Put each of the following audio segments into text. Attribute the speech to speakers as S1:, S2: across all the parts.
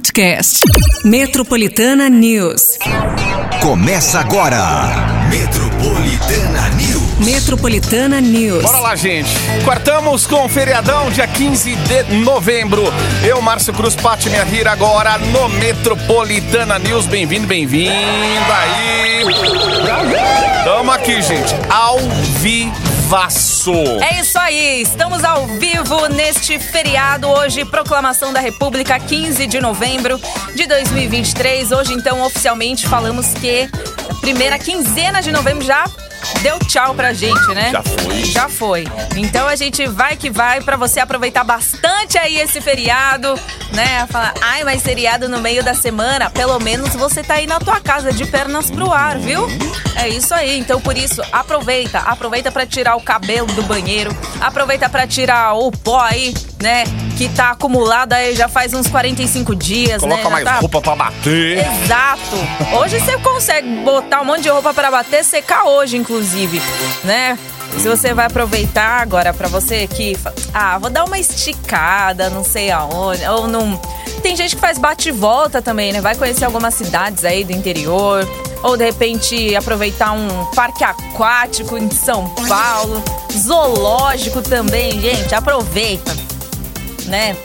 S1: podcast. Metropolitana News.
S2: Começa agora. Metropolitana News.
S1: Metropolitana News.
S3: Bora lá, gente. Quartamos com o feriadão, dia 15 de novembro. Eu, Márcio Cruz, Pati Minha Rira, agora no Metropolitana News. Bem-vindo, bem-vindo aí. Tamo aqui, gente, ao vivaço.
S4: É isso aí, estamos ao vivo neste feriado. Hoje, proclamação da República, 15 de novembro de 2023. Hoje, então, oficialmente falamos que primeira quinzena de novembro já deu tchau pra gente, né?
S3: Já foi.
S4: Já foi. Então a gente vai que vai pra você aproveitar bastante aí esse feriado, né? Falar, ai, mas feriado no meio da semana, pelo menos você tá aí na tua casa de pernas pro ar, viu? É isso aí. Então por isso, aproveita, aproveita pra tirar o cabelo do banheiro, aproveita pra tirar o pó aí, né? Que tá acumulado aí já faz uns 45 dias,
S3: Coloca
S4: né? Já
S3: mais
S4: tá-
S3: roupa pra bater.
S4: Exato. Hoje você consegue botar um monte de roupa pra bater, secar hoje, inclusive, né? Se você vai aproveitar agora pra você que, ah, vou dar uma esticada, não sei aonde, ou não. Tem gente que faz bate e volta também, né? Vai conhecer algumas cidades aí do interior, ou de repente aproveitar um parque aquático em São Paulo, zoológico também, gente, aproveita né?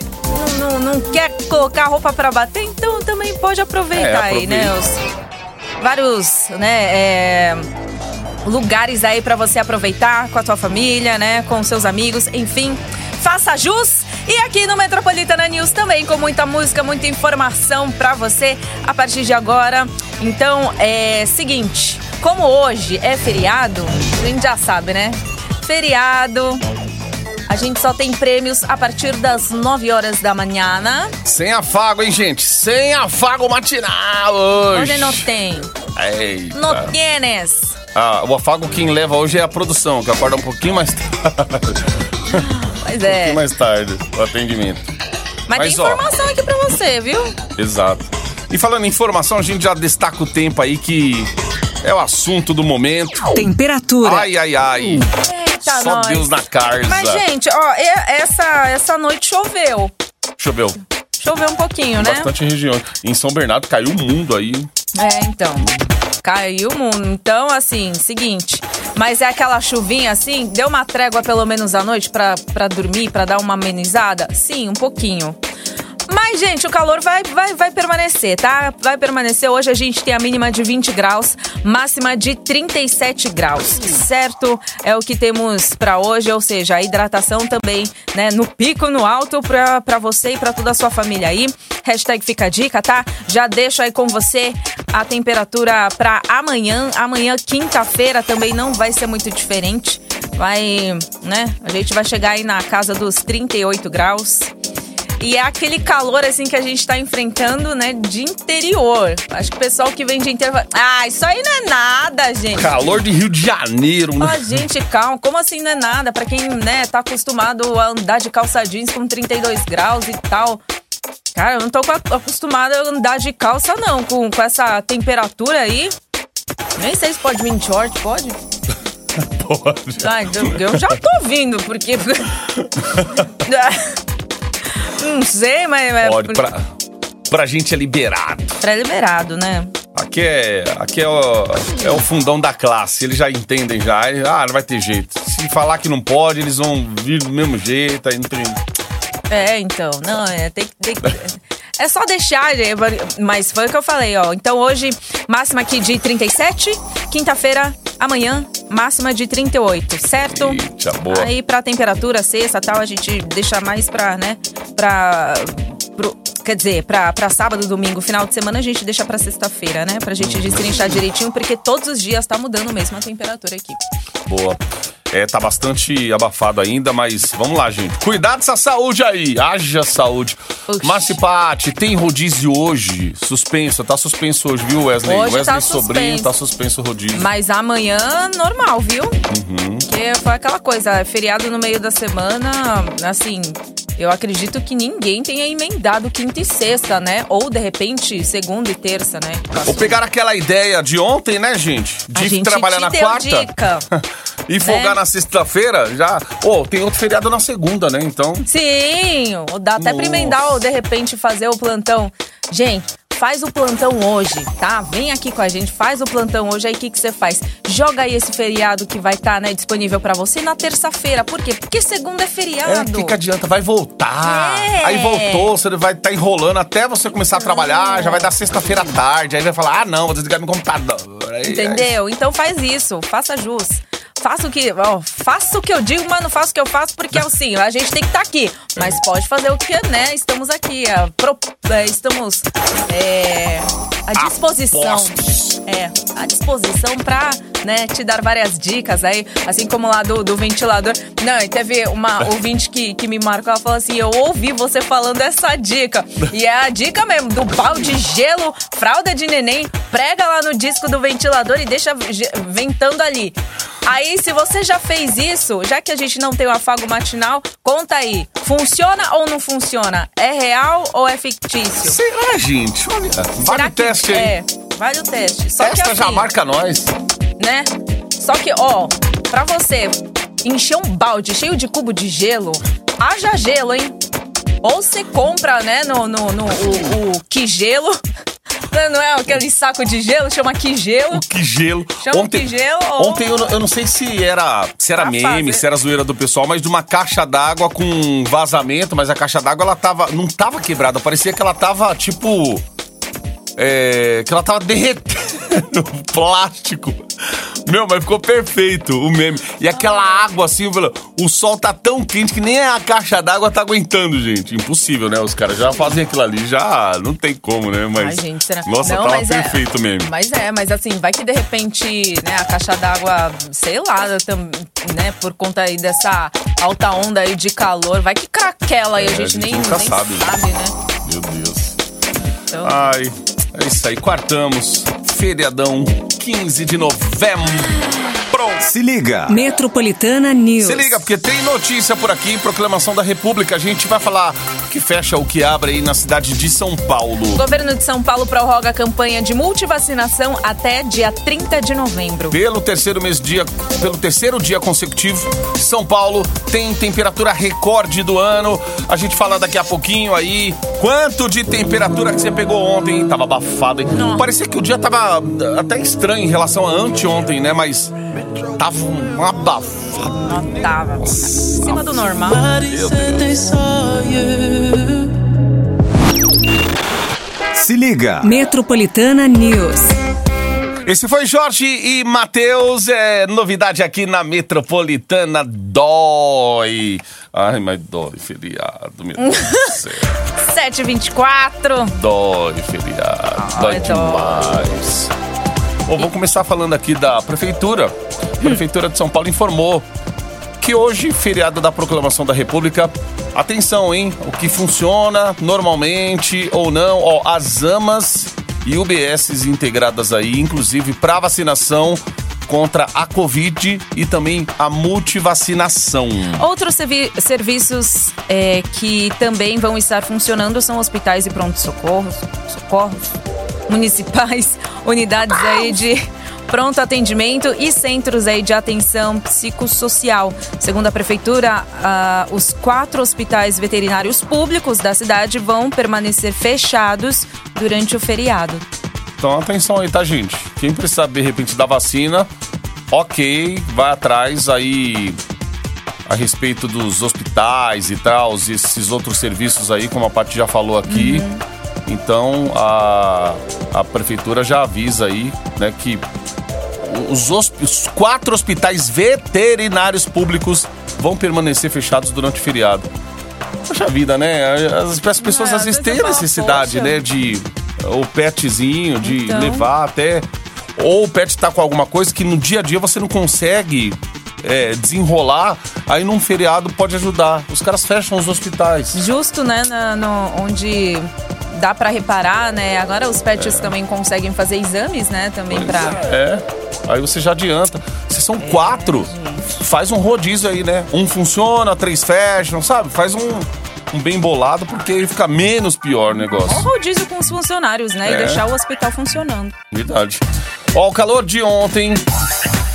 S4: Não, não, não quer colocar roupa pra bater, então também pode aproveitar
S3: É,
S4: aí, né? Os vários, né? é, lugares aí pra você aproveitar com a tua família, né? Com seus amigos, enfim. Faça jus! E aqui no Metropolitana News também, com muita música, muita informação pra você a partir de agora. Então, é seguinte, como hoje é feriado, a gente já sabe, né? Feriado, a gente só tem prêmios a partir das 9 horas da manhã.
S3: Sem afago, hein, gente? Sem afago matinal hoje.
S4: Hoje não tem.
S3: Eita.
S4: Não tienes.
S3: Ah, o afago quem leva hoje é a produção, que acorda um pouquinho mais tarde.
S4: Pois
S3: Um
S4: é.
S3: pouquinho mais tarde, o atendimento.
S4: Mas,
S3: mas,
S4: tem
S3: ó.
S4: informação aqui pra você, viu?
S3: Exato. E falando em informação, a gente já destaca o tempo aí que é o assunto do momento.
S1: Temperatura.
S3: Ai, ai, ai.
S4: Eita,
S3: Só
S4: nós.
S3: Deus na carza.
S4: Mas, gente, ó, essa, essa noite choveu.
S3: Choveu.
S4: Choveu um pouquinho, né?
S3: Bastante região. Em São Bernardo caiu o mundo aí.
S4: É, então. Caiu o mundo. Então, assim, seguinte. Mas é aquela chuvinha assim? Deu uma trégua pelo menos à noite pra dormir, pra dar uma amenizada? Sim, um pouquinho. Mas, gente, o calor vai, vai, vai permanecer, tá? Vai permanecer. Hoje a gente tem a mínima de 20 graus, máxima de 37 graus, certo? É o que temos pra hoje, ou seja, a hidratação também, né? No pico, no alto, pra, pra você e pra toda a sua família aí. Hashtag fica a dica, tá? Já deixo aí com você a temperatura pra amanhã. Amanhã, quinta-feira, também não vai ser muito diferente. Vai, né? A gente vai chegar aí na casa dos 38 graus. E é aquele calor, assim, que a gente tá enfrentando, né, de interior. Acho que o pessoal que vem de interior vai... Ah, isso aí não é nada, gente.
S3: Calor de Rio de Janeiro, né?
S4: gente, calma. Como assim não é nada? Pra quem, né, tá acostumado a andar de calça jeans com 32 graus e tal. Cara, eu não tô co- acostumada a andar de calça, não. Com, com essa temperatura aí. Nem sei se pode vir de short, pode?
S3: Pode.
S4: Ah, eu, eu já tô vindo, porque... não sei, mas... mas
S3: Pode. Pra, pra gente é liberado.
S4: Pré-liberado, né?
S3: Aqui é, aqui é, o, é o fundão da classe. Eles já entendem já. Ah, não vai ter jeito. Se falar que não pode, eles vão vir do mesmo jeito. Aí não tem...
S4: É, então, não, é, tem, que- tem É só deixar, mas foi o que eu falei, ó. Então hoje, máxima aqui de 37, quinta-feira, amanhã, máxima de 38, certo?
S3: Eita, boa.
S4: Aí pra temperatura, sexta tal, a gente deixa mais pra, né, pra... pro- quer dizer, pra, pra sábado, domingo, final de semana, a gente deixa pra sexta-feira, né? Pra gente destrinchar direitinho, porque todos os dias tá mudando mesmo a temperatura aqui.
S3: Boa. É, tá bastante abafado ainda, mas vamos lá, gente. Cuidado dessa saúde aí. Haja saúde.
S4: Oxi.
S3: Marcipate, tem rodízio hoje. Suspenso, tá suspenso hoje, viu, Wesley?
S4: Hoje
S3: Wesley
S4: tá
S3: Sobrinho
S4: suspenso.
S3: tá suspenso o rodízio.
S4: Mas amanhã, normal, viu?
S3: Uhum.
S4: Porque foi aquela coisa, feriado no meio da semana, assim, eu acredito que ninguém tenha emendado quinta e sexta, né? Ou, de repente, segunda e terça, né?
S3: Ou pegar aquela ideia de ontem, né, gente?
S4: A
S3: De
S4: gente
S3: trabalhar na quarta
S4: dica.
S3: e folgar
S4: né?
S3: na sexta-feira, já. Ô, tem outro feriado na segunda, né? Então.
S4: Sim, dá até pra
S3: Nossa.
S4: emendar ou, de repente, fazer o plantão Gente, faz o plantão hoje, tá? Vem aqui com a gente, faz o plantão hoje. Aí o que, que você faz? Joga aí esse feriado que vai estar né, disponível para você na terça-feira. Por quê? Porque segunda é
S3: É,
S4: feriado.
S3: o que, que adianta? Vai voltar.
S4: É.
S3: Aí voltou, você vai estar enrolando até você começar a trabalhar, já vai dar sexta-feira à tarde. Aí vai falar: ah, não, vou desligar meu computador. Aí-
S4: Entendeu? Então faz isso, faça jus. Faça o que, ó, faça o que eu digo, mas não faça o que eu faço, porque é assim, a gente tem que estar aqui. Mas pode fazer o que, né? Estamos aqui, é, pro- é, estamos é, à disposição.
S3: Apostos.
S4: É, à disposição pra, né, te dar várias dicas aí, assim como lá do, do ventilador. Não, e teve uma ouvinte que, que me marcou, ela falou assim, eu ouvi você falando essa dica. E é a dica mesmo, do balde de gelo, fralda de neném, prega lá no disco do ventilador e deixa ventando ali. Aí, se você já fez isso, já que a gente não tem o afago matinal, conta aí. Funciona ou não funciona? É real ou é fictício?
S3: Será, gente? Olha, vale
S4: Será
S3: o teste aí.
S4: É, vale o teste. Só
S3: Esta
S4: que
S3: já
S4: assim,
S3: marca nós.
S4: Né? Só que, ó, pra você encher um balde cheio de cubo de gelo, haja gelo, hein? Ou você compra, né, no, no, no o, o que gelo. Não é aquele saco de gelo, chama que gelo.
S3: Que gelo.
S4: Chama
S3: ontem,
S4: que gelo ou-
S3: Ontem eu, não- eu não sei se era, se era
S4: Pra
S3: meme,
S4: fazer.
S3: se era zoeira do pessoal, mas de uma caixa d'água com vazamento, mas a caixa d'água ela tava. Não tava quebrada, parecia que ela tava tipo. É, que ela tava derretendo plástico. Meu, mas ficou perfeito o meme. E aquela água assim, o sol tá tão quente que nem a caixa d'água tá aguentando, gente. Impossível, né? Os caras já fazem aquilo ali, já não tem como, né? Mas.
S4: Ai, gente, será?
S3: Nossa,
S4: Não,
S3: tava
S4: é-
S3: perfeito mesmo.
S4: Mas é, mas assim, vai que de repente, né, a caixa d'água, sei lá, né, por conta aí dessa alta onda aí de calor, vai que craquela e
S3: É,
S4: a gente,
S3: a gente
S4: nem,
S3: nunca
S4: nem
S3: sabe,
S4: sabe,
S3: né?
S4: né?
S3: Meu Deus.
S4: Então,
S3: Ai, é isso aí. Quartamos. Feriadão, 15 de novembro. Pronto.
S2: Se liga.
S1: Metropolitana News.
S3: Se liga, porque tem notícia por aqui, proclamação da República. A gente vai falar o que fecha, o que abre aí na cidade de São Paulo.
S4: O governo de São Paulo prorroga a campanha de multivacinação até dia 30 de novembro.
S3: Pelo terceiro mês dia, pelo terceiro dia consecutivo, São Paulo tem temperatura recorde do ano. A gente fala daqui a pouquinho aí. Quanto de temperatura que você pegou ontem? hein? Tava abafado, hein?
S4: Não.
S3: Parecia que o dia tava até estranho em relação a anteontem, né? Mas tava um abafado.
S4: Não tava. Acima do normal.
S3: Meu Deus.
S2: Se liga.
S1: Metropolitana News.
S3: Esse foi Jorge e Matheus. É novidade aqui na Metropolitana. Dói. Ai, mas dói, feriado, meu Deus do céu.
S4: 724.
S3: Dói, feriado. Dói
S4: Ai, dói.
S3: demais. Bom, vamos começar falando aqui da Prefeitura. A Prefeitura de São Paulo informou que hoje, feriado da Proclamação da República, atenção, hein? O que funciona normalmente ou não, ó, as AMAs e UBSs integradas aí, inclusive para vacinação contra a Covid e também a multivacinação.
S4: Outros servi- serviços é, que também vão estar funcionando são hospitais e pronto-socorros, socorros municipais, unidades aí de pronto atendimento e centros aí de atenção psicossocial. Segundo a prefeitura, ah, os quatro hospitais veterinários públicos da cidade vão permanecer fechados durante o feriado.
S3: Então atenção aí, tá, gente? Quem precisar de repente da vacina, ok, vai atrás aí a respeito dos hospitais e tal, esses outros serviços aí, como a Paty já falou aqui. Então a, a prefeitura já avisa aí, né, que os, os quatro hospitais veterinários públicos vão permanecer fechados durante o feriado. Poxa vida, né? As, as pessoas
S4: É,
S3: às vezes têm necessidade,
S4: poxa.
S3: né? De o petzinho, de
S4: Então.
S3: levar até. Ou o pet tá com alguma coisa que no dia a dia você não consegue é, desenrolar, aí num feriado pode ajudar. Os caras fecham os hospitais.
S4: Justo, né, na- no- onde dá pra reparar, né? Agora os pets também conseguem fazer exames, né, também pra
S3: É. Aí você já adianta. Se são quatro, faz um rodízio aí, né? Um funciona, três fecham, sabe? Faz um, um bem bolado, porque aí fica menos pior o
S4: um
S3: negócio.
S4: rodízio com os funcionários, né,
S3: É.
S4: e deixar o hospital funcionando.
S3: Verdade. Ó, o calor de ontem,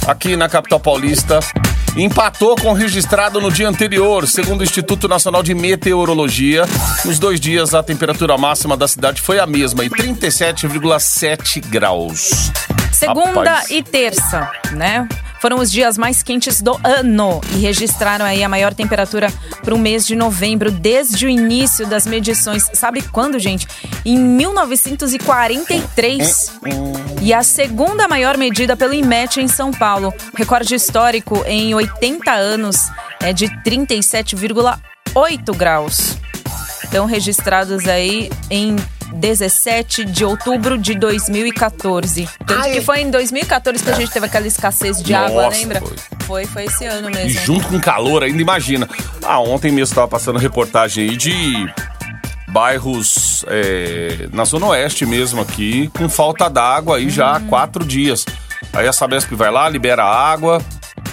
S3: aqui na capital paulista, empatou com o registrado no dia anterior, segundo o Instituto Nacional de Meteorologia. Nos dois dias, a temperatura máxima da cidade foi a mesma, e 37,7 graus.
S4: Segunda
S3: Rapaz.
S4: e terça, né? Foram os dias mais quentes do ano e registraram aí a maior temperatura para o mês de novembro desde o início das medições. Sabe quando, gente? Em 1943. E a segunda maior medida pelo IMET em São Paulo. Recorde histórico em 80 anos é de 37,8 graus. Estão registrados aí em 17 de outubro de 2014. Tanto
S3: Ai.
S4: que foi em 2014 que a gente teve aquela escassez de água,
S3: Nossa,
S4: lembra?
S3: foi.
S4: Foi, foi esse ano
S3: E
S4: mesmo.
S3: junto com calor ainda, imagina. Ah, ontem mesmo estava passando reportagem aí de bairros é, na Zona Oeste mesmo aqui, com falta d'água aí já há
S4: Hum.
S3: quatro dias. Aí a Sabesp vai lá, libera água,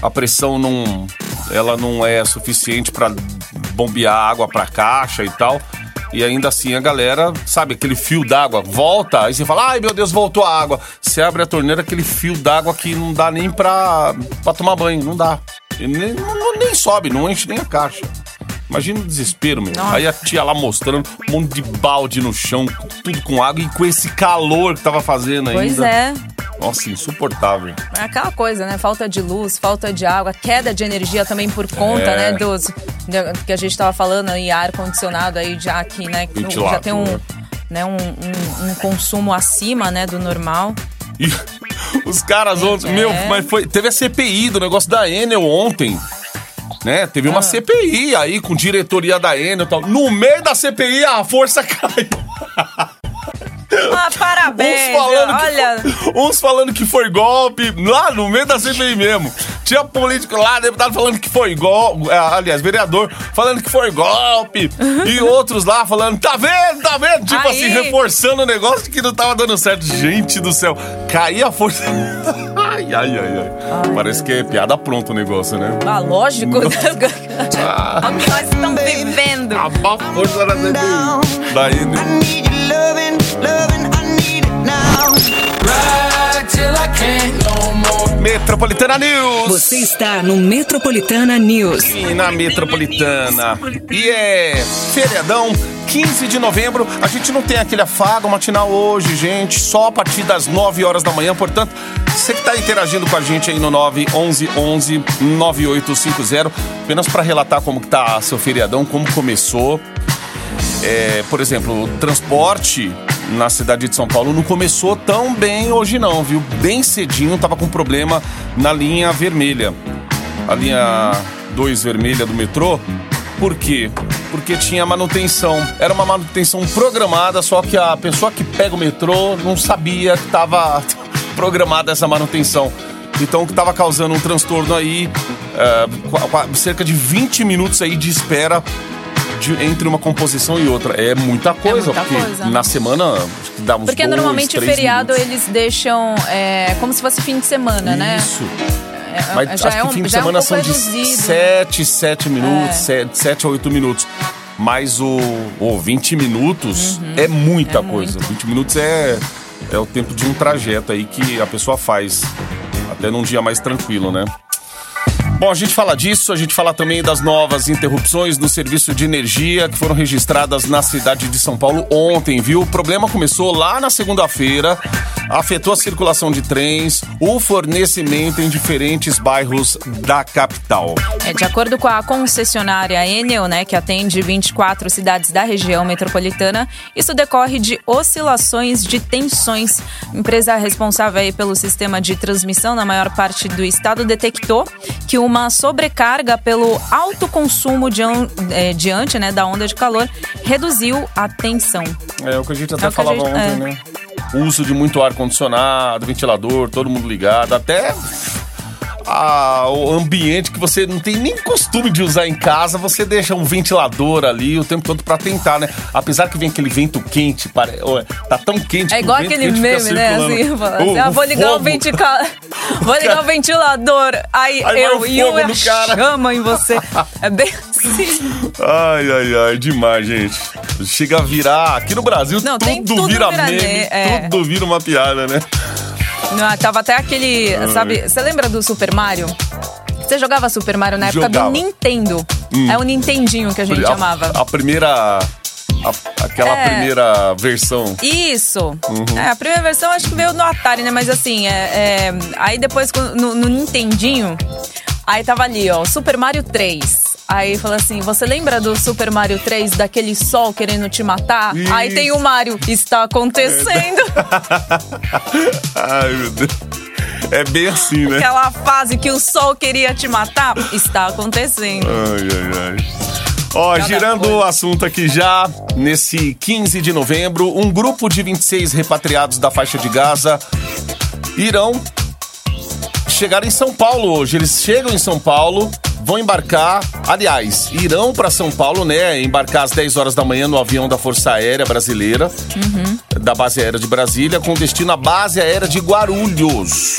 S3: a pressão não, ela não é suficiente para bombear água para caixa e tal. E ainda assim a galera, sabe, aquele fio d'água volta, aí você fala, ai meu Deus, voltou a água. Você abre a torneira, aquele fio d'água que não dá nem pra, pra tomar banho, não dá. Nem, não- nem sobe, não enche nem a caixa. Imagina o desespero, meu.
S4: Nossa.
S3: Aí a tia lá mostrando um monte de balde no chão, tudo com água e com esse calor que tava fazendo ainda.
S4: Pois é.
S3: Nossa, insuportável.
S4: É aquela coisa, né? Falta de luz, falta de água, queda de energia também por conta,
S3: É.
S4: né? Dos de- que a gente tava falando aí, ar condicionado aí já aqui, né? no- Já tem um,
S3: Ventilador.
S4: né, um, um- um consumo acima, né, do normal.
S3: E os caras ontem,
S4: É.
S3: meu, mas foi, teve a CPI do negócio da Enel ontem. Né? Teve
S4: Ah.
S3: uma CPI aí com diretoria da Enel e tal. No meio da CPI a força caiu.
S4: Ah, parabéns!
S3: Uns falando,
S4: Olha,
S3: que foi, uns falando que foi golpe, lá no meio da CPI mesmo. Tinha político lá, deputado falando que foi golpe, aliás, vereador falando que foi golpe. e outros lá falando, tá vendo, tá vendo? Tipo
S4: Aí.
S3: assim, reforçando o negócio que não tava dando certo. Gente do céu, caía a força. ai, ai, ai, ai. Parece que é piada pronta o negócio, né?
S4: ah, lógico. né? o que nós estamos vivendo.
S3: Acabou a força da Metropolitana News.
S1: Você está no Metropolitana News.
S3: E na Metropolitana. E é feriadão, 15 de novembro. A gente não tem aquele afago matinal hoje, gente. Só a partir das 9 horas da manhã. Portanto, você que está interagindo com a gente aí no 911 11 9850, apenas para relatar como que tá seu feriadão, como começou. É, por exemplo, o transporte na cidade de São Paulo não começou tão bem hoje não, viu? Bem cedinho tava com problema na linha vermelha. A linha 2 vermelha do metrô. Por quê? Porque tinha manutenção. Era uma manutenção programada, só que a pessoa que pega o metrô não sabia que estava programada essa manutenção. Então, que estava causando um transtorno aí, qua- cerca de 20 minutos aí de espera de- entre uma composição e outra. É muita coisa,
S4: muita
S3: porque
S4: coisa.
S3: na semana acho que dá uns
S4: Porque
S3: dois,
S4: normalmente
S3: três
S4: feriado
S3: minutos.
S4: eles deixam é, como se fosse fim de semana, né?
S3: Isso.
S4: É,
S3: Mas
S4: já
S3: acho
S4: é
S3: que fim de
S4: já é um
S3: semana são de
S4: reduzido.
S3: 7, 7 minutos,
S4: É.
S3: 7, a 8 minutos. Mas o, o 20 minutos é muita
S4: Uhum. É
S3: coisa.
S4: muito.
S3: 20 minutos é, é o tempo de um trajeto aí que a pessoa faz. Até num dia mais tranquilo, né? Bom, a gente fala disso, a gente fala também das novas interrupções no serviço de energia que foram registradas na cidade de São Paulo ontem, viu? O problema começou lá na segunda-feira, afetou a circulação de trens, o fornecimento em diferentes bairros da capital.
S4: É, de acordo com a concessionária Enel, né, que atende 24 cidades da região metropolitana, isso decorre de oscilações de tensões. A empresa responsável aí pelo sistema de transmissão na maior parte do estado detectou que uma sobrecarga pelo alto consumo dian- eh, diante né, da onda de calor reduziu a tensão.
S3: É o que a gente até
S4: É o que a
S3: falava
S4: gente-
S3: ontem,
S4: é.
S3: né? O uso de muito ar-condicionado, ventilador, todo mundo ligado, até a- o ambiente que você não tem nem costume de usar em casa, você deixa um ventilador ali o tempo todo pra tentar, né? Apesar que vem aquele vento quente, pare... ó, tá tão quente
S4: É
S3: que
S4: igual
S3: o
S4: aquele meme, né? Assim, fala
S3: O-
S4: assim, ah,
S3: o
S4: vou ligar o
S3: fogo.
S4: ventilador. Vou ligar o ventilador. Aí,
S3: Aí
S4: eu
S3: o
S4: e
S3: fogo
S4: eu chama em você. É bem assim.
S3: Ai, ai, ai, demais, gente. Chega a virar. Aqui no Brasil,
S4: Não,
S3: tudo,
S4: tudo
S3: vira
S4: vira
S3: meme,
S4: me- é.
S3: tudo vira uma piada, né?
S4: Não, tava até aquele. Sabe, você lembra do Super Mario? Você jogava Super Mario na época
S3: Jogava. Hum.
S4: do Nintendo. É o Nintendinho que a gente
S3: a,
S4: chamava.
S3: a primeira. a- aquela
S4: É.
S3: primeira versão.
S4: Isso.
S3: Uhum.
S4: É, a primeira versão acho que veio no Atari, né? Mas assim, é, é- aí depois no, no Nintendinho, aí tava ali, ó, Super Mario 3. Aí falou assim: você lembra do Super Mario 3, daquele sol querendo te matar? Aí tem o Mario, está acontecendo.
S3: Ai, meu Deus. É bem assim, né?
S4: Aquela fase que o sol queria te matar, está acontecendo.
S3: Ai, ai, ai. Ó,
S4: Cada
S3: girando
S4: coisa.
S3: o assunto aqui já, nesse 15 de novembro, um grupo de 26 repatriados da faixa de Gaza irão chegar em São Paulo hoje. Eles chegam em São Paulo, vão embarcar, aliás, irão para São Paulo, né? Embarcar às 10 horas da manhã no avião da Força Aérea Brasileira, da Base Aérea de Brasília, com destino à Base Aérea de Guarulhos.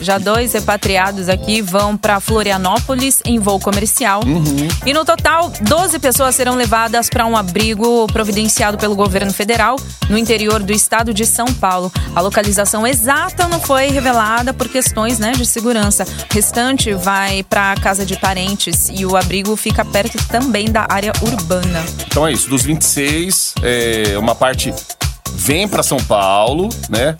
S4: Já dois repatriados aqui vão para Florianópolis em voo comercial.
S3: Uhum.
S4: E no total, 12 pessoas serão levadas para um abrigo providenciado pelo governo federal no interior do estado de São Paulo. A localização exata não foi revelada por questões né, de segurança. O restante vai para a casa de parentes e o abrigo fica perto também da área urbana.
S3: Então é isso, dos 26, é, uma parte vem para São Paulo, né?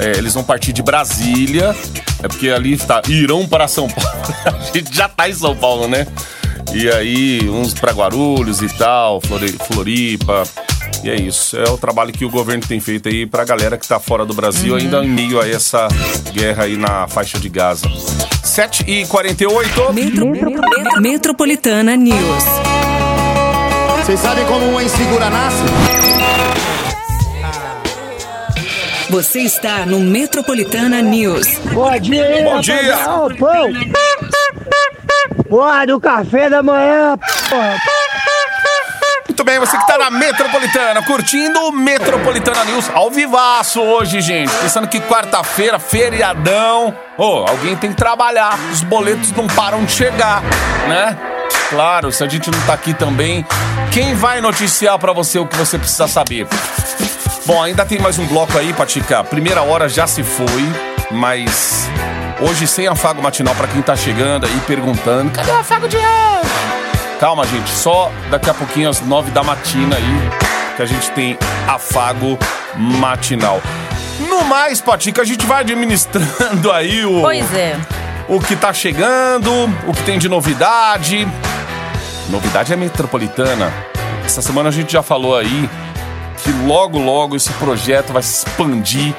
S3: É, eles vão partir de Brasília, é porque ali está irão para São Paulo. A gente já tá em São Paulo, né? E aí uns para Guarulhos e tal, Flori- Floripa. E é isso, é o trabalho que o governo tem feito aí pra galera que tá fora do Brasil, ainda em meio a essa guerra aí na faixa de Gaza. 7 e 48
S1: Metro, Metropolitana News.
S5: Vocês sabem como uma insegura nasce?
S1: Você está no Metropolitana News.
S6: Bom dia
S3: Bom dia.
S6: Ô, pão. Porra, do café da manhã, porra.
S3: Muito bem, você que tá na Metropolitana, curtindo o Metropolitana News ao vivaço hoje, gente. Pensando que quarta-feira, feriadão. Ô, alguém tem que trabalhar. Os boletos não param de chegar, né? Claro, se a gente não tá aqui também, quem vai noticiar pra você o que você precisa saber? Bom, ainda tem mais um bloco aí, Patica. Primeira hora já se foi, mas hoje sem afago matinal pra quem tá chegando aí perguntando: cadê o afago de hoje? Calma, gente, só daqui a pouquinho às nove da matina aí que a gente tem afago matinal. No mais, Patica, a gente vai administrando aí o,
S4: Pois é.
S3: o que tá chegando, o que tem de novidade. Novidade é metropolitana. Essa semana a gente já falou aí que logo, logo esse projeto vai se expandir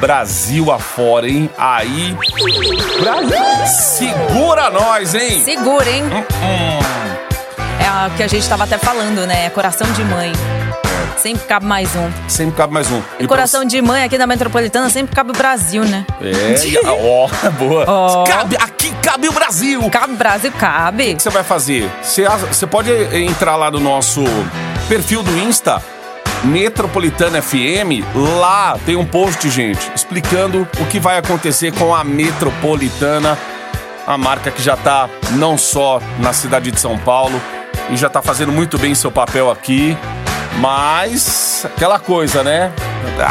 S3: Brasil afora, hein? Aí. Brasil! Segura nós, hein?
S4: Segura, hein?
S3: Hum,
S4: É o que a gente tava até falando, né? Coração de mãe. Sempre cabe mais um.
S3: sempre cabe mais um.
S4: E coração de mãe aqui da Metropolitana sempre cabe o Brasil, né?
S3: É, ó, boa.
S4: Ó.
S3: Cabe, aqui cabe o Brasil. O
S4: Cabe Brasil, cabe.
S3: que você vai fazer? Você, você pode entrar lá no nosso perfil do Insta, Metropolitana FM. Lá tem um post, gente, explicando o que vai acontecer com a Metropolitana, a marca que já tá não só na cidade de São Paulo e já tá fazendo muito bem seu papel aqui, mas aquela coisa, né?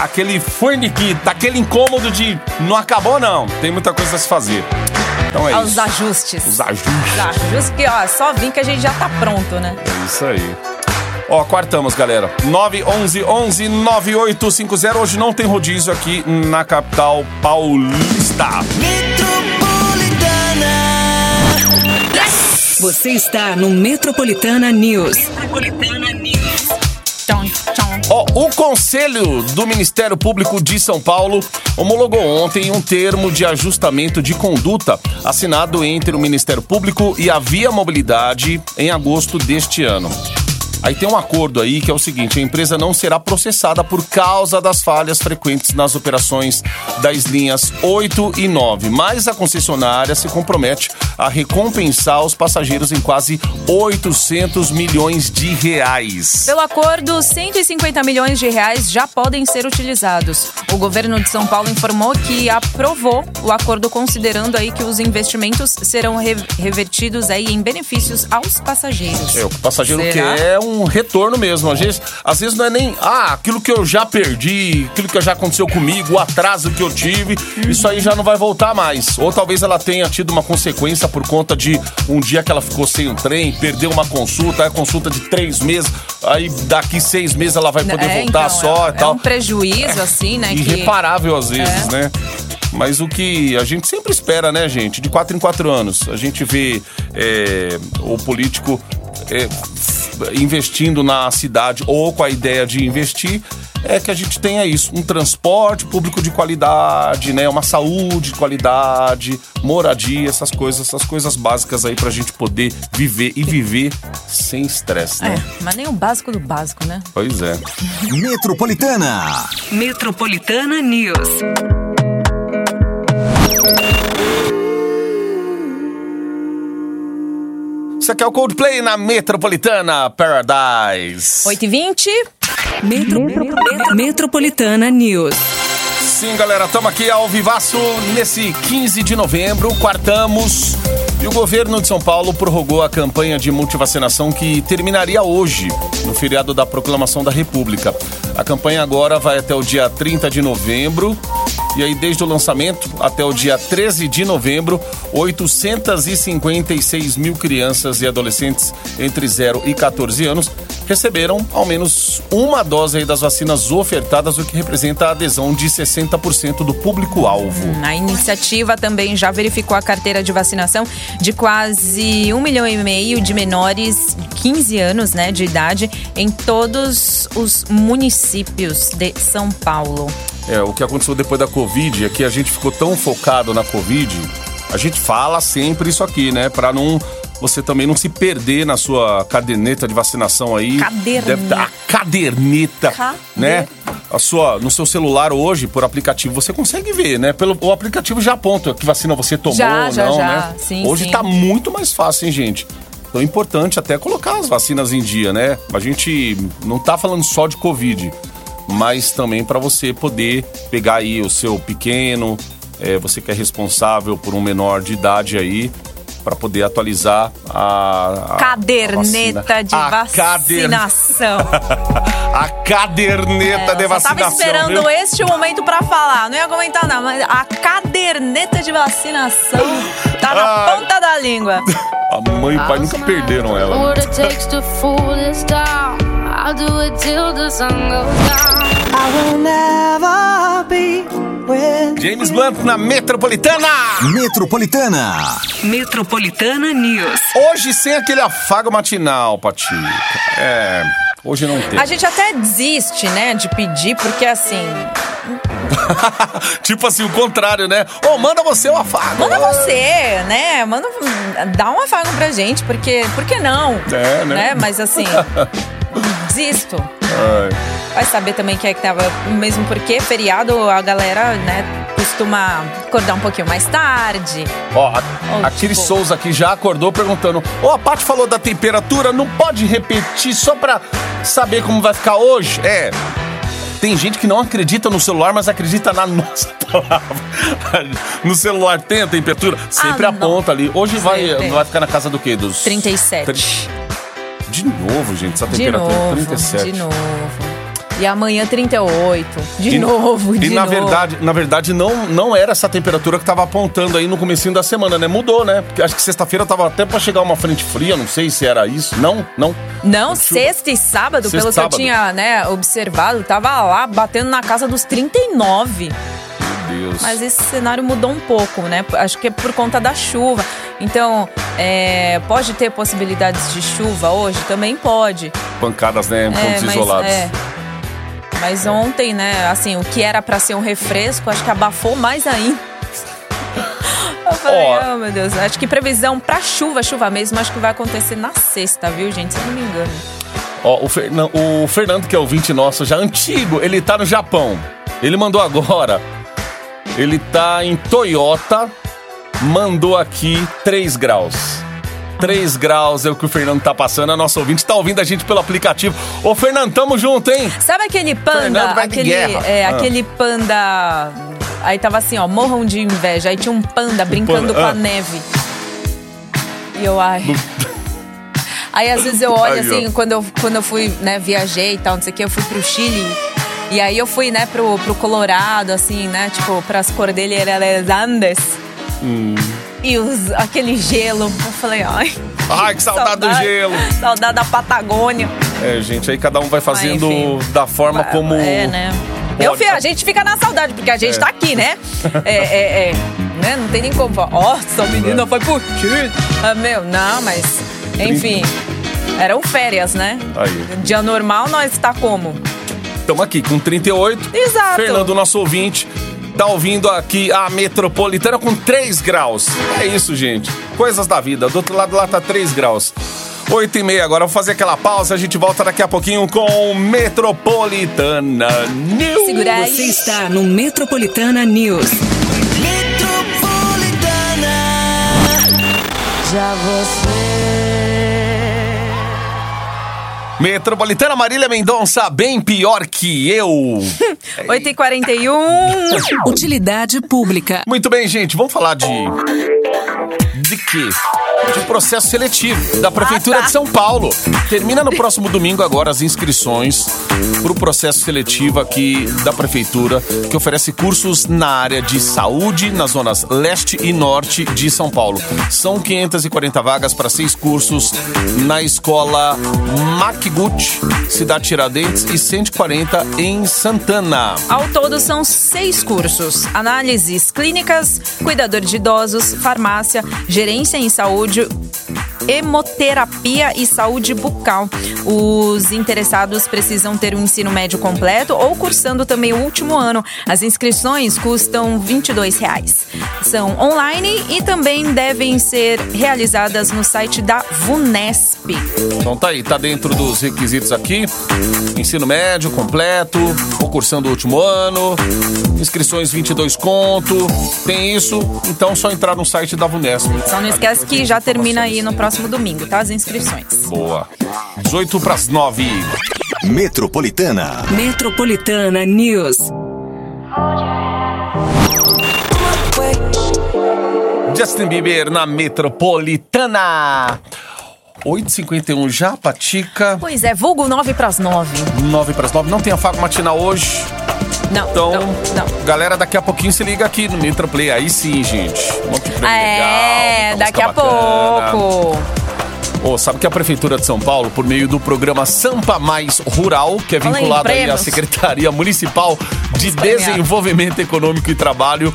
S3: Aquele forniquito, aquele incômodo de não acabou não, tem muita coisa a se fazer. Então é
S4: Aos
S3: isso.
S4: ajustes.
S3: Os ajustes.
S4: Os ajustes que, ó, só vim que a gente já tá pronto, né?
S3: É isso aí. Ó, quartamos, galera. 911 11 9850. Hoje não tem rodízio aqui na capital paulista.
S1: Você está no Metropolitana News.
S4: Tchon, tchon.
S3: Ó, o Conselho do Ministério Público de São Paulo homologou ontem um termo de ajustamento de conduta assinado entre o Ministério Público e a Via Mobilidade em agosto deste ano. Aí tem um acordo aí que é o seguinte: a empresa não será processada por causa das falhas frequentes nas operações das linhas 8 e 9, mas a concessionária se compromete a recompensar os passageiros em quase 800 milhões de reais.
S4: Pelo acordo, 150 milhões de reais já podem ser utilizados. O governo de São Paulo informou que aprovou o acordo considerando aí que os investimentos serão re- revertidos aí em benefícios aos passageiros.
S3: É, o passageiro
S4: Será?
S3: quer é um retorno mesmo. Às vezes, às vezes não é nem, ah, aquilo que eu já perdi, aquilo que já aconteceu comigo, o atraso que eu tive,
S4: Uhum.
S3: isso aí já não vai voltar mais. Ou talvez ela tenha tido uma consequência por conta de um dia que ela ficou sem um trem, perdeu uma consulta, aí a consulta de três meses, aí daqui seis meses ela vai poder
S4: É,
S3: voltar
S4: então,
S3: só
S4: é,
S3: e tal.
S4: É um prejuízo, assim, né? que-
S3: Irreparável às vezes,
S4: É.
S3: né? Mas o que a gente sempre espera, né, gente? De quatro em quatro anos. A gente vê é, o político é, investindo na cidade ou com a ideia de investir. É que a gente tenha isso, um transporte público de qualidade, né? Uma saúde de qualidade, moradia, essas coisas, essas coisas básicas aí pra gente poder viver e viver sem estresse, né?
S4: É, mas nem o básico do básico, né?
S3: Pois é.
S2: Metropolitana.
S1: Metropolitana News.
S3: Isso aqui é o Coldplay na Metropolitana Paradise.
S4: 8h20.
S1: Metro, Metropolitana News.
S3: Sim, galera, estamos aqui ao vivaço nesse 15 de novembro, quartamos. E o governo de São Paulo prorrogou a campanha de multivacinação que terminaria hoje, no feriado da Proclamação da República. A campanha agora vai até o dia 30 de novembro. E aí, desde o lançamento até o dia 13 de novembro, 856 mil crianças e adolescentes entre 0 e 14 anos receberam ao menos uma dose das vacinas ofertadas, o que representa a adesão de 60% do público-alvo.
S4: A iniciativa também já verificou a carteira de vacinação de quase um milhão e meio de menores de 15 anos né, de idade em todos os municípios de São Paulo.
S3: É, o que aconteceu depois da Covid é que a gente ficou tão focado na Covid, a gente fala sempre isso aqui, né? Pra não. Você também não se perder na sua caderneta de vacinação aí.
S4: Caderneta.
S3: Deve tá- a caderneta, né? A sua, no seu celular hoje, por aplicativo, você consegue ver, né? Pelo, o aplicativo já aponta que vacina você tomou
S4: Já,
S3: ou
S4: já,
S3: não,
S4: já.
S3: né?
S4: Sim,
S3: hoje
S4: sim.
S3: tá muito mais fácil, hein, gente? Então é importante até colocar as vacinas em dia, né? A gente não tá falando só de Covid, mas também para você poder pegar aí o seu pequeno, é, você que é responsável por um menor de idade aí, para poder atualizar a, a
S4: Caderneta
S3: a vacina.
S4: de
S3: A cader-
S4: vacinação.
S3: a caderneta
S4: É,
S3: de
S4: eu
S3: vacinação.
S4: tava esperando
S3: viu?
S4: este momento pra falar. Não ia comentar nada, mas a caderneta de vacinação tá na
S3: Ai.
S4: ponta da língua.
S3: A mãe e o pai nunca perderam ela.
S7: What it takes to fool this town. I'll do it till the sun goes down.
S8: I will never
S3: James Blunt na Metropolitana.
S2: Metropolitana.
S1: Metropolitana News.
S3: Hoje sem aquele afago matinal, Patica. É, hoje não tem.
S4: A gente até desiste, né, de pedir, porque assim,
S3: tipo assim, o contrário, né? Ô, manda você o afago.
S4: manda você, né? Manda, dá um afago pra gente, porque, por que não?
S3: É, né?
S4: Mas assim, desisto.
S3: Ai.
S4: Vai saber também quem é que tava. Mesmo porque feriado a galera, né, costuma acordar um pouquinho mais tarde.
S3: Ó, a,
S4: Ó,
S3: a
S4: tipo-
S3: Souza aqui já acordou perguntando: Ô, a Paty falou da temperatura, não pode repetir só pra saber como vai ficar hoje? É. Tem gente que não acredita no celular, mas acredita na nossa palavra. No celular tem a temperatura? Sempre
S4: Ah,
S3: aponta ali. Hoje vai, vai ficar na casa do quê? Dos
S4: 37.
S3: Tri- De novo, gente, essa
S4: De
S3: temperatura
S4: novo,
S3: 37.
S4: de novo. E amanhã 38. De novo, de
S3: E na
S4: novo.
S3: verdade, na verdade não, não era essa temperatura que tava apontando aí no comecinho da semana, né? Mudou, né? Porque acho que sexta-feira tava até pra chegar uma frente fria, não sei se era isso. Não, não.
S4: Não, sexta e sábado,
S3: Sexta
S4: pelo
S3: e sábado.
S4: que eu tinha, né, observado, tava lá batendo na casa dos 39.
S3: Deus.
S4: Mas esse cenário mudou um pouco, né? Acho que é por conta da chuva. Então, é, pode ter possibilidades de chuva hoje? Também pode.
S3: Pancadas, né? Em pontos
S4: mas,
S3: isolados.
S4: é. Mas ontem, né, assim, o que era pra ser um refresco, acho que abafou mais ainda. Eu falei,
S3: Ó.
S4: oh meu Deus, acho que previsão pra chuva, chuva mesmo, acho que vai acontecer na sexta, viu, gente? Se eu não me engano.
S3: Ó, o, Fernan- o Fernando, que é ouvinte nosso, já antigo, ele tá no Japão. Ele mandou agora. Ele tá em Toyota, mandou aqui 3 graus. 3 graus é o que o Fernando tá passando. A nossa ouvinte tá ouvindo a gente pelo aplicativo. Ô, Fernando, tamo junto, hein?
S4: Sabe aquele panda? Aquele, é,
S3: Ah.
S4: aquele panda. Aí tava assim, ó, morram de inveja. Aí tinha um panda brincando
S3: panda,
S4: com
S3: ah.
S4: a neve. E eu, ai. Aí às vezes eu olho assim, quando eu, quando eu fui, né, viajei e tal, não sei o que, eu fui pro Chile. E aí eu fui, né, pro, pro Colorado, assim, né, tipo, pras Cordilheiras Andes.
S3: Hum.
S4: e os, aquele gelo. Eu falei, ai.
S3: Ai, que saudade do gelo.
S4: Saudade da Patagônia.
S3: É, gente, aí cada um vai fazendo da forma como.
S4: É, né? Eu, a gente fica na saudade, porque a gente
S3: É.
S4: tá aqui, né? É, é, é. Né? Não tem nem como ó, essa menina foi por ti. Ah, meu, não, mas. Enfim. Eram férias, né?
S3: Aí.
S4: Dia normal, nós tá como?
S3: Estamos aqui com 38.
S4: Exato.
S3: Fernando, nosso ouvinte, tá ouvindo aqui a metropolitana com 3 graus. É isso, gente. Coisas da vida. Do outro lado lá tá 3 graus. 8 e meia agora, vou fazer aquela pausa, a gente volta daqui a pouquinho com Metropolitana News.
S4: Segura aí.
S1: Você está no Metropolitana News.
S7: Já você.
S3: Metropolitana Marília Mendonça, bem pior que eu.
S4: 8h41.
S1: Utilidade pública.
S3: Muito bem, gente, vamos falar de. De quê? De processo seletivo da Prefeitura
S4: Ah, tá.
S3: de São Paulo. Termina no próximo domingo agora as inscrições para o processo seletivo aqui da Prefeitura, que oferece cursos na área de saúde nas zonas leste e norte de São Paulo. São 540 vagas para seis cursos na escola Macgut, Cidade Tiradentes, e 140 em Santana.
S4: Ao todo são seis cursos: análises clínicas, cuidador de idosos, farmácia, gerência em saúde, 住。Hemoterapia e saúde bucal. Os interessados precisam ter o ensino médio completo ou cursando também o último ano. As inscrições custam 22 reais. São online e também devem ser realizadas no site da VUNESP.
S3: Então tá aí, tá dentro dos requisitos aqui. Ensino médio completo, ou cursando o último ano, inscrições 22 conto. Tem isso, então só entrar no site da Vunesp.
S4: Só não esquece que já termina aí no próximo domingo, tá? As inscrições.
S3: Boa. 18 pras 9.
S2: Metropolitana.
S1: Metropolitana News.
S3: Justin Bieber na Metropolitana. 8h51 já, Patica.
S4: Pois é, vulgo 9 pras 9.
S3: 9 pras 9. Não tem afago matinal hoje.
S4: Não,
S3: Então,
S4: não, não.
S3: galera, daqui a pouquinho se liga aqui no Metroplay. Aí sim, gente. Um monte de prêmio
S4: É,
S3: legal,
S4: daqui a
S3: bacana.
S4: pouco.
S3: Ô, sabe que a Prefeitura de São Paulo, por meio do programa Sampa Mais Rural, que é vinculado à. Secretaria Municipal de. Desenvolvimento Econômico e Trabalho,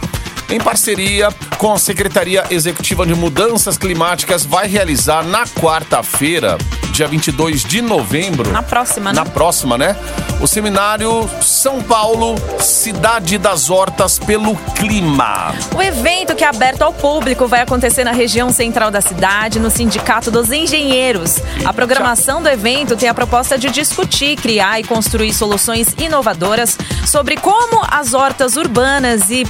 S3: em parceria com a Secretaria Executiva de Mudanças Climáticas, vai realizar na quarta-feira, dia 22 de novembro.
S4: Na próxima, né?
S3: Na próxima, né? O seminário São Paulo, Cidade das Hortas pelo Clima.
S4: O evento que é aberto ao público vai acontecer na região central da cidade, no Sindicato dos Engenheiros. A programação do evento tem a proposta de discutir, criar e construir soluções inovadoras sobre como as hortas urbanas e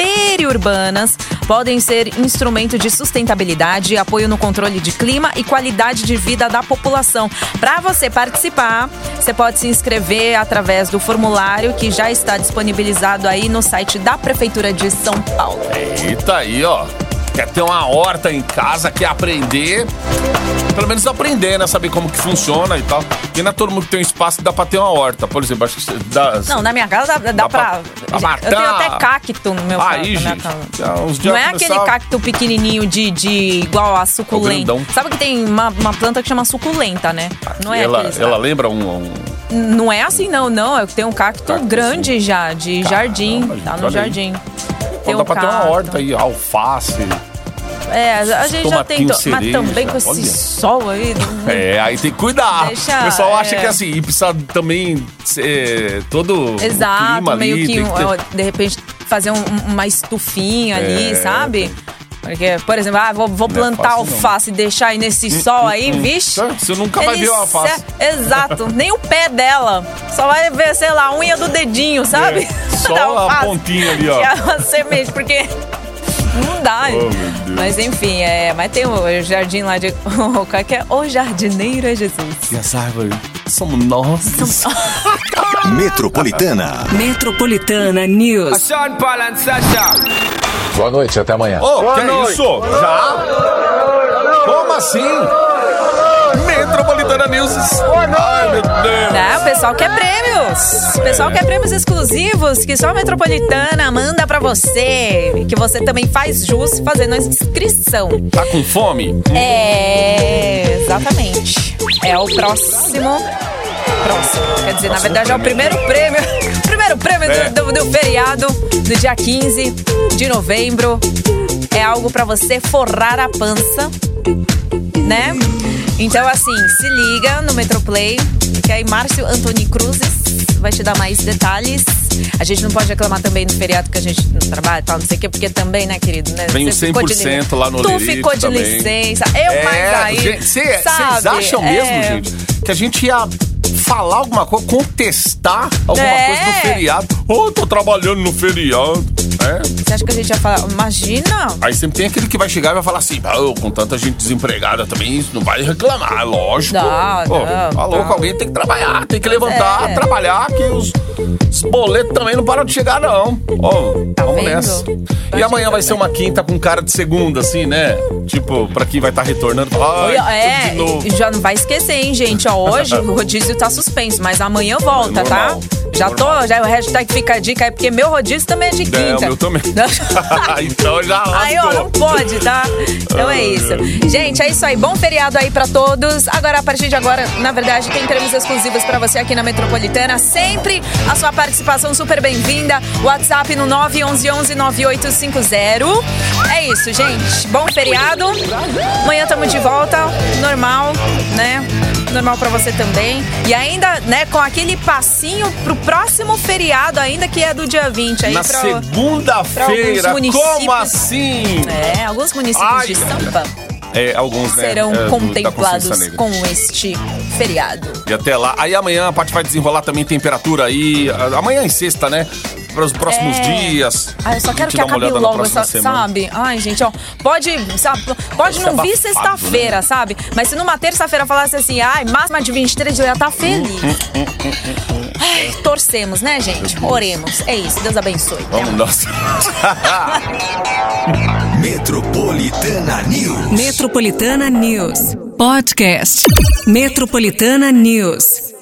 S4: periurbanas podem ser instrumento de sustentabilidade, apoio no controle de clima e qualidade de vida da população. Para você participar, você pode se inscrever através do formulário que já está disponibilizado aí no site da Prefeitura de São Paulo.
S3: Eita aí, ó. Quer ter uma horta em casa, quer aprender. Pelo menos aprender, né? Saber como que funciona e tal. Porque não é todo mundo que tem um espaço que dá pra ter uma horta. Por exemplo, acho que dá.
S4: Não, na minha casa dá, dá,
S3: Dá
S4: pra.
S3: pra- pra
S4: eu tenho
S3: matar.
S4: até cacto no meu
S3: Aí,
S4: minha
S3: gente.
S4: casa. Não é aquele cacto pequenininho de, de igual a suculenta.
S3: grandão.
S4: Sabe que tem uma, uma planta que chama suculenta, né? Não é
S3: ela,
S4: aqueles
S3: ela lembra um. um-
S4: Não é assim, não, não. Eu tenho um cacto
S3: Cacto,
S4: grande já, de jardim.
S3: gente,
S4: Tá no
S3: aí.
S4: jardim. Tem
S3: dá
S4: um
S3: pra ter uma
S4: cacto.
S3: horta aí, alface.
S4: É, a gente já tentou. Mas também com esse
S3: olha.
S4: sol aí.
S3: É, aí tem que cuidar.
S4: Deixa,
S3: o pessoal acha
S4: é.
S3: que assim, e precisa também ser todo o
S4: Exato, meio
S3: ali.
S4: que,
S3: ter-
S4: de repente, fazer um- uma estufinha ali,
S3: É,
S4: sabe? Porque, por exemplo, ah, vou, vou
S3: Não é
S4: plantar
S3: fácil, não.
S4: alface e deixar aí nesse sol aí, vixe.
S3: Você nunca vai ver o alface.
S4: se- Exato, nem o pé dela. Só vai ver, sei lá, a unha do dedinho, sabe?
S3: É, só a pontinha ali, ó.
S4: Que é uma semente, porque não dá.
S3: Oh,
S4: mas enfim, é, mas tem o jardim lá de. Qual que é? O jardineiro é Jesus.
S3: E as árvores somos nós.
S2: Metropolitana.
S1: Metropolitana News.
S9: Sean Paul and Sasha.
S10: Boa noite, até amanhã.
S3: Ô, que é isso? Já? Como assim? Metropolitana News. Ai, meu Deus.
S4: Né? O pessoal quer prêmios. O pessoal quer prêmios exclusivos que só a Metropolitana manda pra você. Que você também faz jus fazendo a inscrição.
S3: Tá com fome?
S4: É, exatamente. É o próximo. Próximo. Quer dizer, na verdade é o primeiro prêmio. Primeiro prêmio
S3: É.
S4: do, do- do feriado do dia 15 de novembro. É algo pra você forrar a pança, né? Então, assim, se liga no Metroplay, que aí Márcio Antoni Cruzes vai te dar mais detalhes. A gente não pode reclamar também no feriado que a gente não trabalha e tal, não sei o quê, porque também, né, querido? Né?
S3: Vem
S4: Você ficou de
S3: 100% lá no
S4: Tu ficou de
S3: também.
S4: licença, eu mais aí.
S3: Vocês acham mesmo,
S4: É.
S3: gente, que a gente ia falar alguma coisa, contestar alguma
S4: É.
S3: coisa no feriado? Oh, tô trabalhando no feriado. É.
S4: Você acha que a gente ia falar? Imagina!
S3: Aí sempre tem aquele que vai chegar e vai falar assim, "Pô, com tanta gente desempregada também, isso não vai reclamar, lógico.
S4: Não,
S3: Pô,
S4: não,
S3: tá louco, alguém tem que trabalhar, tem que levantar,
S4: É.
S3: trabalhar, que os, os boletos também não param de chegar, não. Ó,
S4: Tá
S3: vamos
S4: vendo?
S3: nessa. E
S4: Imagina,
S3: amanhã vai ser uma quinta com cara de segunda, assim, né? Tipo, pra quem vai estar retornando, falar,
S4: Oi,
S3: ai,
S4: é,
S3: tudo de novo.
S4: e já não vai esquecer, hein, gente? Ó, hoje o rodízio tá suspenso, mas amanhã volta,
S3: É normal,
S4: tá? Já
S3: normal.
S4: tô, já o hashtag fica a dica aí, porque meu rodízio também é de quinta.
S3: Meu também. então já
S4: Aí, ó, não pode, tá? Então é isso. Gente, é isso aí. Bom feriado aí pra todos. Agora, a partir de agora, na verdade, tem prêmios exclusivos pra você aqui na Metropolitana. Sempre a sua participação super bem-vinda. WhatsApp no 911-9850. É isso, gente. Bom feriado. Amanhã tamo de volta. Normal, né? Normal pra você também. E ainda, né, com aquele passinho pro próximo feriado ainda, que é do dia 20. Aí
S3: Na segunda-feira, como assim?
S4: É, alguns municípios
S3: Ai.
S4: de Sampa
S3: É, alguns, né?
S4: serão
S3: é, da
S4: contemplados com este feriado.
S3: E até lá. Aí amanhã a Paty vai desenrolar também temperatura aí. Amanhã em sexta, né? Para os próximos
S4: É.
S3: dias.
S4: Ah, eu só quero que acabe logo essa,
S3: semana.
S4: sabe? Ai, gente, ó, pode, sabe, pode não
S3: é
S4: vir
S3: abafado,
S4: sexta-feira, sabe? Mas se numa terça-feira falasse assim, ai, máxima de 23, eu ia estar feliz.
S3: Hum,
S4: Ai, torcemos, né, gente? Oremos. É isso, Deus abençoe.
S3: Vamos, nossa.
S2: Metropolitana News.
S1: Metropolitana News. Podcast. Metropolitana News.